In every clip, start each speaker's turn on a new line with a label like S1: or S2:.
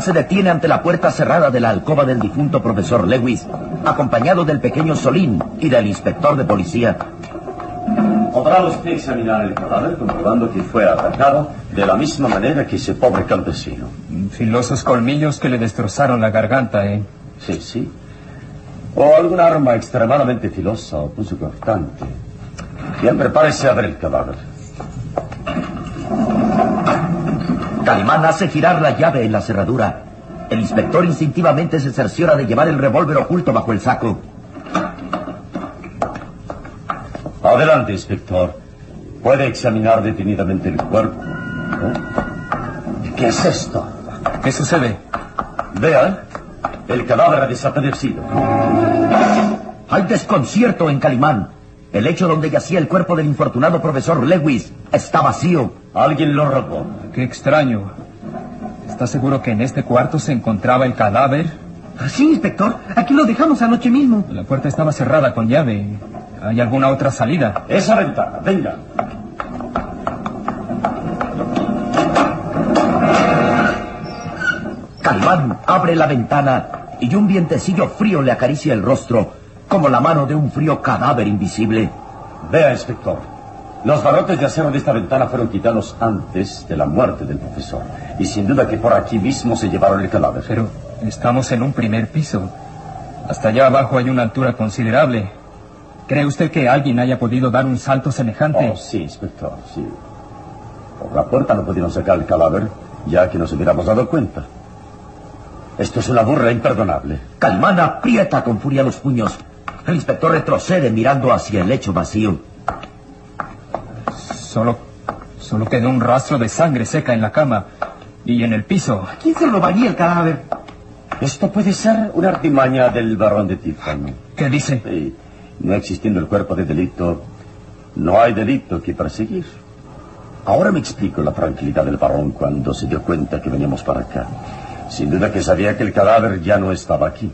S1: Se detiene ante la puerta cerrada de la alcoba del difunto profesor Lewis, acompañado del pequeño Solín y del inspector de policía.
S2: ¿Podrá usted examinar el cadáver comprobando que fue atacado de la misma manera que ese pobre campesino?
S3: Filosos colmillos que le destrozaron la garganta, ¿eh?
S2: Sí, sí. O alguna arma extremadamente filosa o cortante. Bien, prepárese a ver el cadáver.
S1: Calimán hace girar la llave en la cerradura. El inspector instintivamente se cerciora de llevar el revólver oculto bajo el saco.
S2: Adelante, inspector. Puede examinar detenidamente el cuerpo. ¿Eh? ¿Qué es esto?
S3: ¿Qué sucede?
S2: Vean, el cadáver ha desaparecido.
S1: Hay desconcierto en Calimán. El hecho donde yacía el cuerpo del infortunado profesor Lewis está vacío.
S2: Alguien lo robó.
S3: Qué extraño. ¿Está seguro que en este cuarto se encontraba el cadáver?
S4: Sí, inspector. Aquí lo dejamos anoche mismo.
S3: La puerta estaba cerrada con llave. ¿Hay alguna otra salida?
S2: Esa ventana, venga.
S1: Calimán abre la ventana y un vientecillo frío le acaricia el rostro como la mano de un frío cadáver invisible.
S2: Vea, inspector. Los barrotes de acero de esta ventana fueron quitados antes de la muerte del profesor. Y sin duda que por aquí mismo se llevaron el cadáver.
S3: Pero estamos en un primer piso. Hasta allá abajo hay una altura considerable. ¿Cree usted que alguien haya podido dar un salto semejante?
S2: Oh, sí, inspector, sí. Por la puerta no pudieron sacar el cadáver, ya que nos hubiéramos dado cuenta. Esto es una burla imperdonable.
S1: Calmana aprieta con furia los puños. El inspector retrocede mirando hacia el lecho vacío.
S3: Solo, solo quedó un rastro de sangre seca en la cama y en el piso.
S4: ¿Quién se robaría el cadáver?
S2: Esto puede ser una artimaña del barón de Tífano.
S3: ¿Qué dice?
S2: Sí, no existiendo el cuerpo de delito, no hay delito que perseguir. Ahora me explico la tranquilidad del barón cuando se dio cuenta que veníamos para acá. Sin duda que sabía que el cadáver ya no estaba aquí.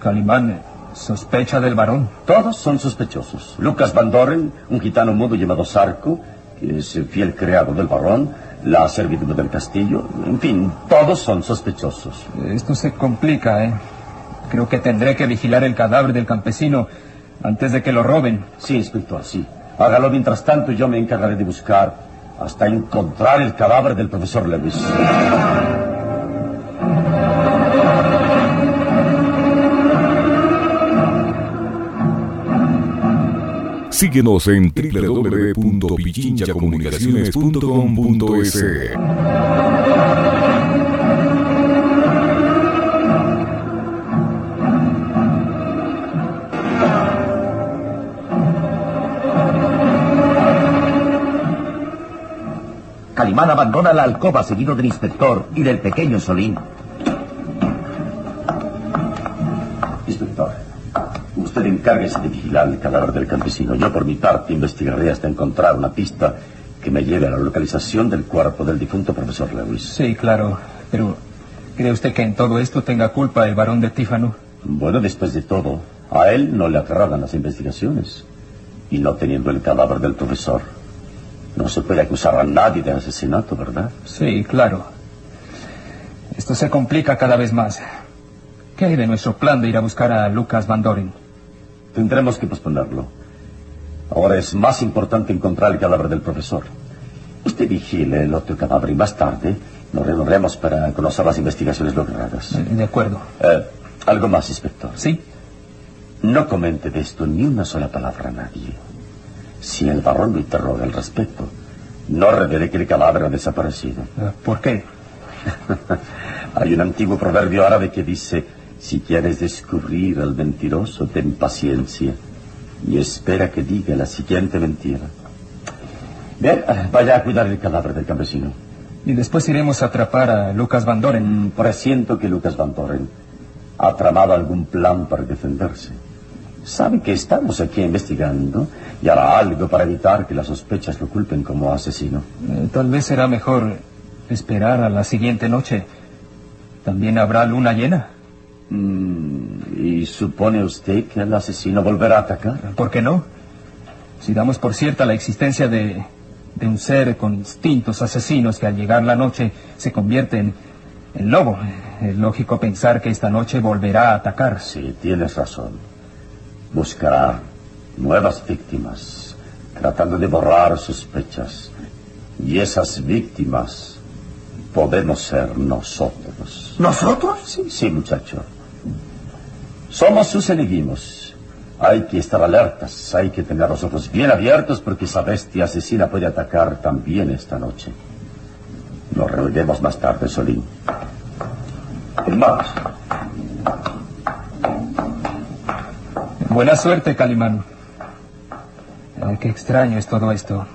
S3: Calimán sospecha del varón.
S2: Todos son sospechosos. Lucas Van Doren, un gitano mudo llamado Sarco, que es el fiel criado del barón, la servidumbre del castillo, en fin, todos son sospechosos.
S3: Esto se complica, ¿eh? Creo que tendré que vigilar el cadáver del campesino antes de que lo roben.
S2: Sí, inspector, sí. Hágalo mientras tanto y yo me encargaré de buscar hasta encontrar el cadáver del profesor Lewis.
S5: Síguenos en www.pichinchacomunicaciones.com.es.
S1: Calimán abandona la alcoba seguido del inspector y del pequeño Solín.
S2: Encárguese de vigilar el cadáver del campesino. Yo, por mi parte, investigaré hasta encontrar una pista que me lleve a la localización del cuerpo del difunto profesor Lewis.
S3: Sí, claro. Pero, ¿cree usted que en todo esto tenga culpa el varón de Tífano?
S2: Bueno, después de todo, a él no le agradan las investigaciones. Y no teniendo el cadáver del profesor, no se puede acusar a nadie de asesinato, ¿verdad?
S3: Sí, claro. Esto se complica cada vez más. ¿Qué hay de nuestro plan de ir a buscar a Lucas Van Doren?
S2: Tendremos que posponerlo. Ahora es más importante encontrar el cadáver del profesor. Usted vigile el otro cadáver y más tarde nos reuniremos para conocer las investigaciones logradas.
S3: De acuerdo.
S2: Eh, algo más, inspector.
S3: ¿Sí?
S2: No comente de esto ni una sola palabra a nadie. Si el barón lo interroga al respecto, no revelaré que el cadáver ha desaparecido.
S3: Eh, ¿Por qué?
S2: Hay un antiguo proverbio árabe que dice, si quieres descubrir al mentiroso, ten paciencia y espera que diga la siguiente mentira. Bien, eh, vaya a cuidar el cadáver del campesino.
S3: Y después iremos a atrapar a Lucas Van Doren.
S2: Mm, Presiento que Lucas Van Doren ha tramado algún plan para defenderse. Sabe que estamos aquí investigando y hará algo para evitar que las sospechas lo culpen como asesino.
S3: Eh, tal vez será mejor esperar a la siguiente noche. ¿También habrá luna llena?
S2: Mm, ¿Y supone usted que el asesino volverá a atacar?
S3: ¿Por qué no? Si damos por cierta la existencia de, de un ser con instintos asesinos que al llegar la noche se convierte en, en lobo, es lógico pensar que esta noche volverá a atacar.
S2: Sí, tienes razón. Buscará nuevas víctimas, tratando de borrar sospechas. Y esas víctimas podemos ser nosotros.
S4: ¿Nosotros?
S2: Sí, sí, muchacho. Somos sus enemigos. Hay que estar alertas, hay que tener los ojos bien abiertos porque esa bestia asesina puede atacar también esta noche. Nos reuniremos más tarde, Solín. Vamos.
S3: Buena suerte, Calimán. Eh, qué extraño es todo esto.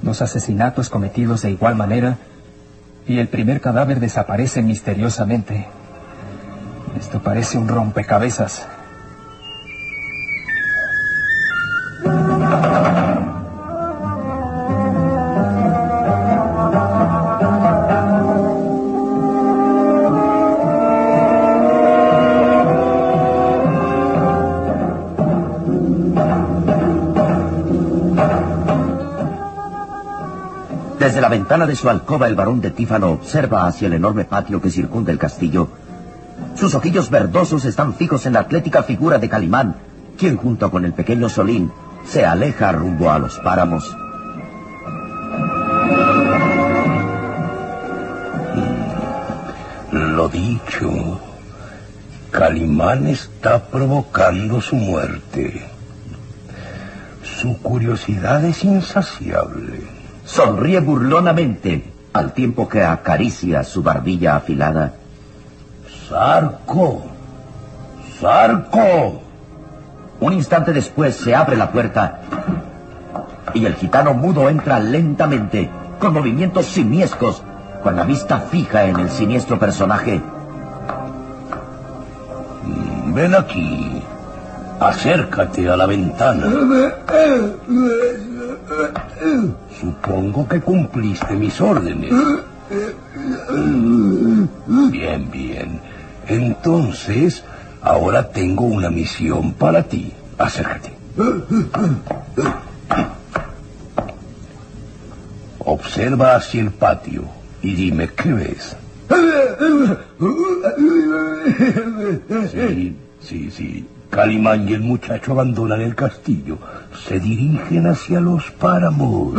S3: Dos asesinatos cometidos de igual manera y el primer cadáver desaparece misteriosamente. Esto parece un rompecabezas.
S1: Desde la ventana de su alcoba el barón de Tífano observa hacia el enorme patio que circunda el castillo. Sus ojillos verdosos están fijos en la atlética figura de Calimán, quien junto con el pequeño Solín se aleja rumbo a los páramos.
S6: Lo dicho, Calimán está provocando su muerte. Su curiosidad es insaciable.
S1: Sonríe burlonamente al tiempo que acaricia su barbilla afilada.
S6: Sarco, Sarco.
S1: Un instante después se abre la puerta y el gitano mudo entra lentamente, con movimientos simiescos, con la vista fija en el siniestro personaje.
S6: Ven aquí. Acércate a la ventana. Supongo que cumpliste mis órdenes. Bien, bien. Entonces, ahora tengo una misión para ti. Acércate. Observa hacia el patio y dime qué ves. Sí, sí, sí. Calimán y el muchacho abandonan el castillo. Se dirigen hacia los páramos.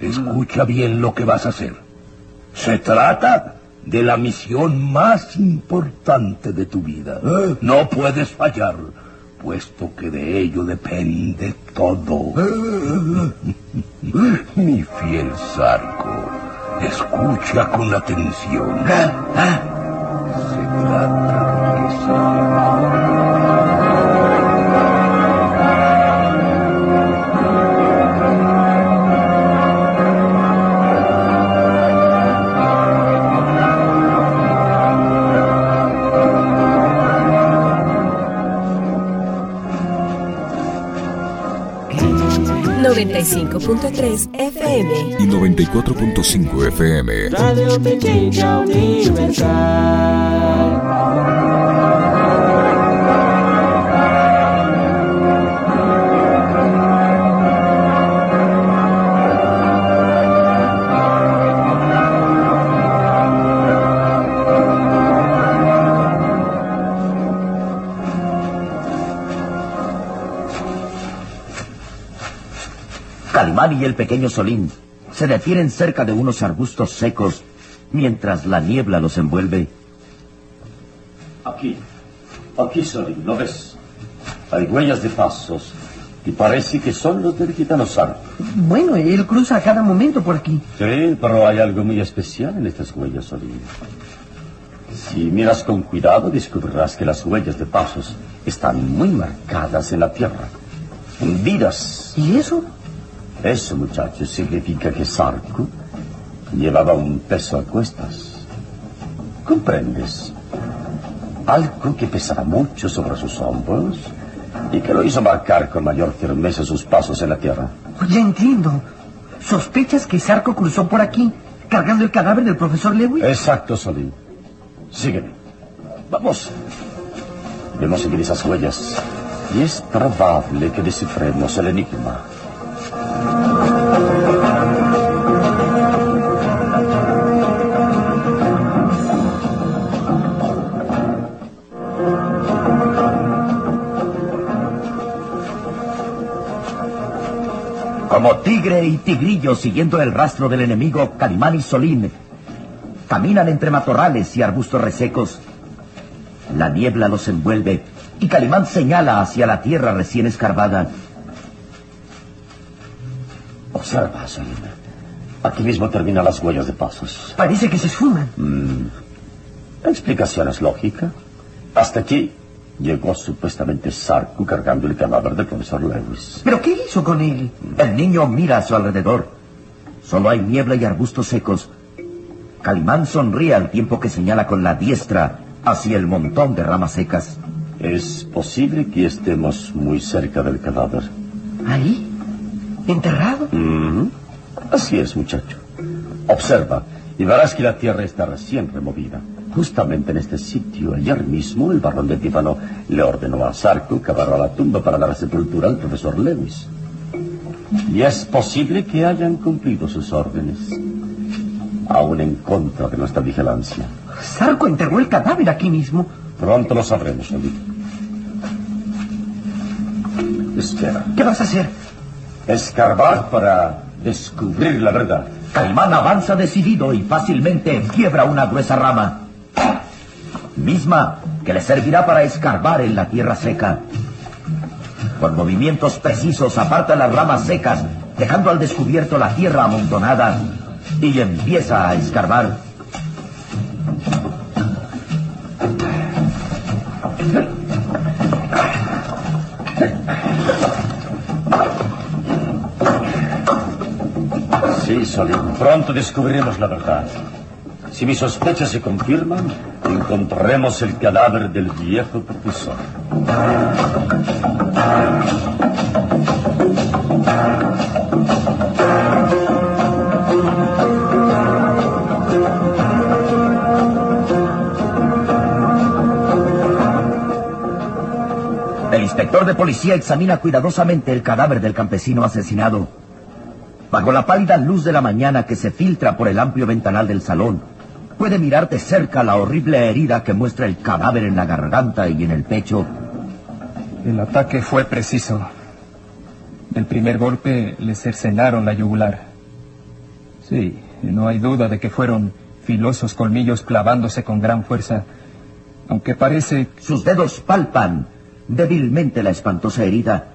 S6: Escucha bien lo que vas a hacer. Se trata de la misión más importante de tu vida. No puedes fallar, puesto que de ello depende todo. Mi fiel Sarco, escucha con atención. Se trata
S5: ...95.3 FM... ...y 94.5 FM...
S7: Radio Pequeña Universal...
S1: Calimán y el pequeño Solín se detienen cerca de unos arbustos secos mientras la niebla los envuelve.
S2: Aquí, aquí Solín, ¿lo ves? Hay huellas de pasos y parece que son los del gitano Sarco.
S4: Bueno, él cruza a cada momento por aquí.
S2: Sí, pero hay algo muy especial en estas huellas, Solín. Si miras con cuidado, descubrirás que las huellas de pasos están muy marcadas en la tierra, hundidas.
S4: ¿Y eso?
S2: Eso, muchachos, significa que Sarko llevaba un peso a cuestas. ¿Comprendes? Algo que pesaba mucho sobre sus hombros y que lo hizo marcar con mayor firmeza sus pasos en la tierra.
S4: Ya entiendo. ¿Sospechas que Sarko cruzó por aquí cargando el cadáver del profesor Lewis?
S2: Exacto, Solín. Sígueme. Vamos. Debemos seguir esas huellas. Y es probable que descifremos el enigma.
S1: Como tigre y tigrillo siguiendo el rastro del enemigo, Calimán y Solín caminan entre matorrales y arbustos resecos. La niebla los envuelve y Calimán señala hacia la tierra recién escarbada.
S2: Observa, Solín. Aquí mismo terminan las huellas de pasos.
S4: Parece que se esfuman.
S2: Mm. La explicación es lógica. Hasta aquí llegó supuestamente Sarku cargando el cadáver del profesor Lewis.
S4: ¿Pero qué hizo con él?
S1: El niño mira a su alrededor. Solo hay niebla y arbustos secos. Calimán sonríe al tiempo que señala con la diestra hacia el montón de ramas secas.
S2: Es posible que estemos muy cerca del cadáver.
S4: ¿Ahí? ¿Enterrado?
S2: Mm. Así es, muchacho. Observa y verás que la tierra está recién removida. Justamente en este sitio, ayer mismo, el barón de Tífano le ordenó a Sarko cavar la tumba para la sepultura al profesor Lewis. Y es posible que hayan cumplido sus órdenes, aún en contra de nuestra vigilancia.
S4: Sarko enterró el cadáver aquí mismo.
S2: Pronto lo sabremos, Oli. Espera.
S4: ¿Qué vas a hacer?
S2: Escarbar para descubrir la verdad.
S1: Calimán avanza decidido y fácilmente quiebra una gruesa rama, misma que le servirá para escarbar en la tierra seca. Con movimientos precisos aparta las ramas secas, dejando al descubierto la tierra amontonada y empieza a escarbar.
S2: Pronto descubriremos la verdad. Si mis sospechas se confirman, encontraremos el cadáver del viejo profesor.
S1: El inspector de policía examina cuidadosamente el cadáver del campesino asesinado. Bajo la pálida luz de la mañana que se filtra por el amplio ventanal del salón, puede mirar de cerca la horrible herida que muestra el cadáver en la garganta y en el pecho.
S3: El ataque fue preciso. El primer golpe le cercenaron la yugular. Sí, no hay duda de que fueron filosos colmillos clavándose con gran fuerza. Aunque parece...
S1: Sus dedos palpan débilmente la espantosa herida.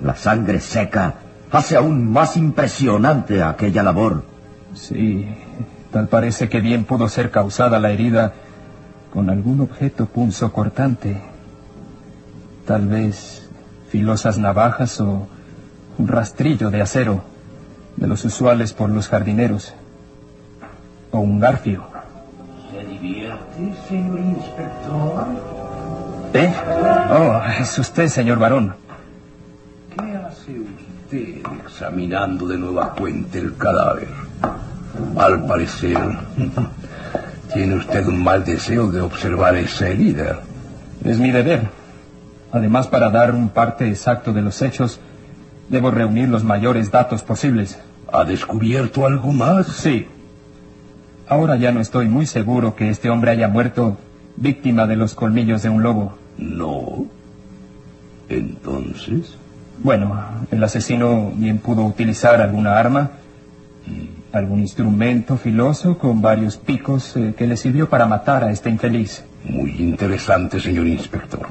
S1: La sangre seca hace aún más impresionante aquella labor.
S3: Sí, tal parece que bien pudo ser causada la herida con algún objeto punzo cortante. Tal vez filosas navajas o un rastrillo de acero, de los usuales por los jardineros. O un garfio.
S6: ¿Se divierte, señor inspector?
S3: ¿Eh? Oh, es usted, señor varón.
S6: ¿Qué hace usted examinando de nueva cuenta el cadáver? Al parecer, tiene usted un mal deseo de observar esa herida.
S3: Es mi deber. Además, para dar un parte exacto de los hechos, debo reunir los mayores datos posibles.
S6: ¿Ha descubierto algo más?
S3: Sí. Ahora ya no estoy muy seguro que este hombre haya muerto víctima de los colmillos de un lobo.
S6: No. Entonces.
S3: Bueno, el asesino bien pudo utilizar alguna arma, algún instrumento filoso con varios picos eh, que le sirvió para matar a este infeliz.
S6: Muy interesante, señor inspector.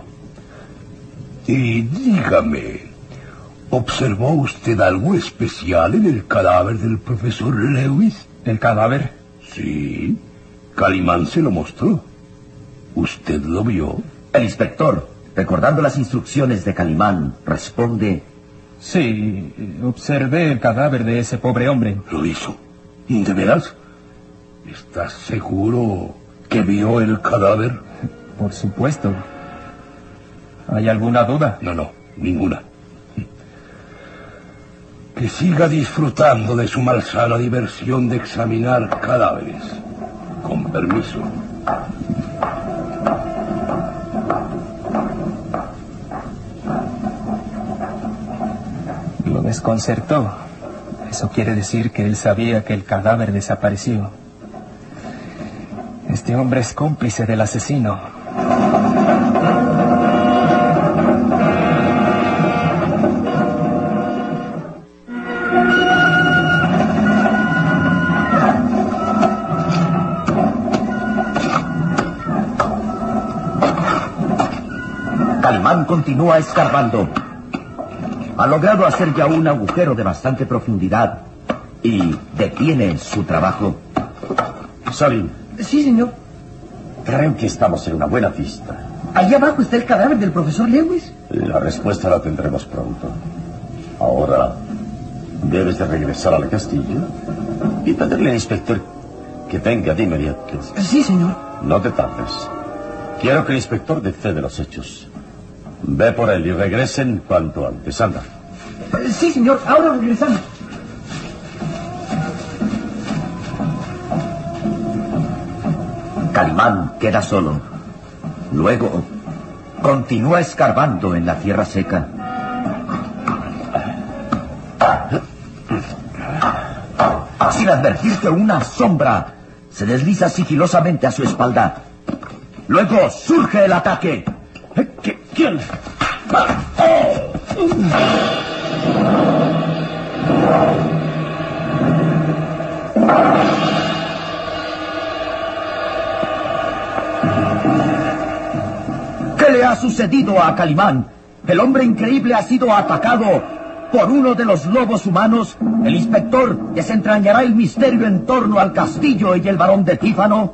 S6: Y dígame, ¿observó usted algo especial en el cadáver del profesor Lewis?
S3: ¿El cadáver?
S6: Sí. Calimán se lo mostró. ¿Usted lo vio?
S1: El inspector, recordando las instrucciones de Calimán, responde...
S3: Sí, observé el cadáver de ese pobre hombre.
S6: ¿Lo hizo? ¿De veras? ¿Estás seguro que vio el cadáver?
S3: Por supuesto. ¿Hay alguna duda?
S6: No, no, ninguna. Que siga disfrutando de su malsana diversión de examinar cadáveres. Con permiso.
S3: Desconcertó. Eso quiere decir que él sabía que el cadáver desapareció. Este hombre es cómplice del asesino.
S1: Calimán continúa escarbando. Ha logrado hacer ya un agujero de bastante profundidad y detiene su trabajo.
S2: Solín,
S4: Sí, señor.
S2: creo que estamos en una buena pista.
S4: Allá abajo está el cadáver del profesor Lewis.
S2: La respuesta la tendremos pronto. Ahora, debes de regresar al castillo y pedirle al inspector que venga de inmediato.
S4: Sí, señor.
S2: No te tardes. Quiero que el inspector dé fe de los hechos. Ve por él y regresen cuanto antes. Anda.
S4: Sí, señor. Ahora regresamos.
S1: Calimán queda solo. Luego, continúa escarbando en la tierra seca. Sin advertir que una sombra se desliza sigilosamente a su espalda. Luego surge el ataque. ¿Qué- ¿Quién? ¿Qué le ha sucedido a Calimán? El hombre increíble ha sido atacado por uno de los lobos humanos. El inspector desentrañará el misterio en torno al castillo y el varón de Tífano.